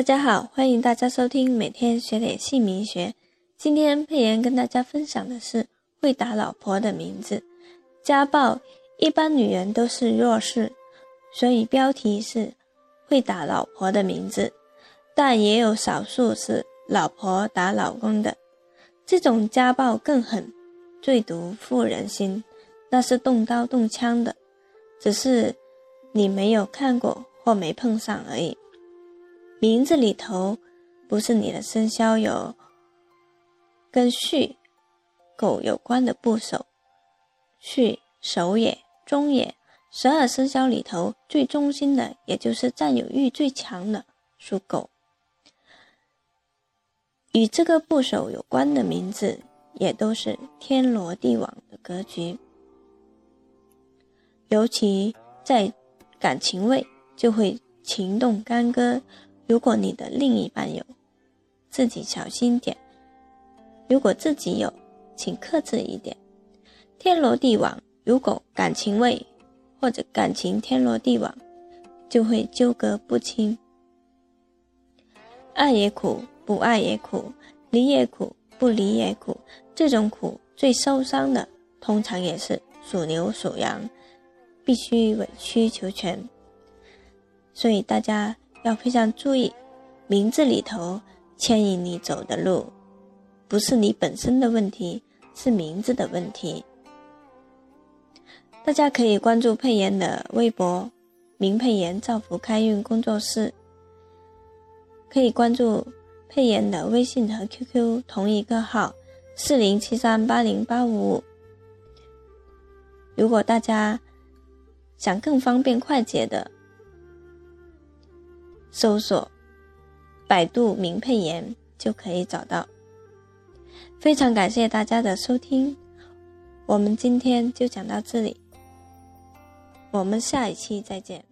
大家好，欢迎大家收听每天学点姓名学。今天佩妍跟大家分享的是会打老婆的名字。家暴一般女人都是弱势，所以标题是会打老婆的名字。但也有少数是老婆打老公的，这种家暴更狠，最毒妇人心，那是动刀动枪的，只是你没有看过或没碰上而已。名字里头不是你的生肖有跟戌、狗有关的部首，戌首也、中也。十二生肖里头最忠心的，也就是占有欲最强的，属狗。与这个部首有关的名字，也都是天罗地网的格局，尤其在感情位就会情动干戈。如果你的另一半有，自己小心点；如果自己有，请克制一点。天罗地网，如果感情位或者感情天罗地网，就会纠葛不清。爱也苦，不爱也苦；离也苦，不离也苦。这种苦最受伤的，通常也是属牛属羊，必须委曲求全。所以大家。要非常注意，名字里头牵引你走的路，不是你本身的问题，是名字的问题。大家可以关注佩妍的微博“明佩妍造福开运工作室”，可以关注佩妍的微信和 QQ 同一个号：四零七三八零八五五。如果大家想更方便快捷的，搜索百度“名配言”就可以找到。非常感谢大家的收听，我们今天就讲到这里，我们下一期再见。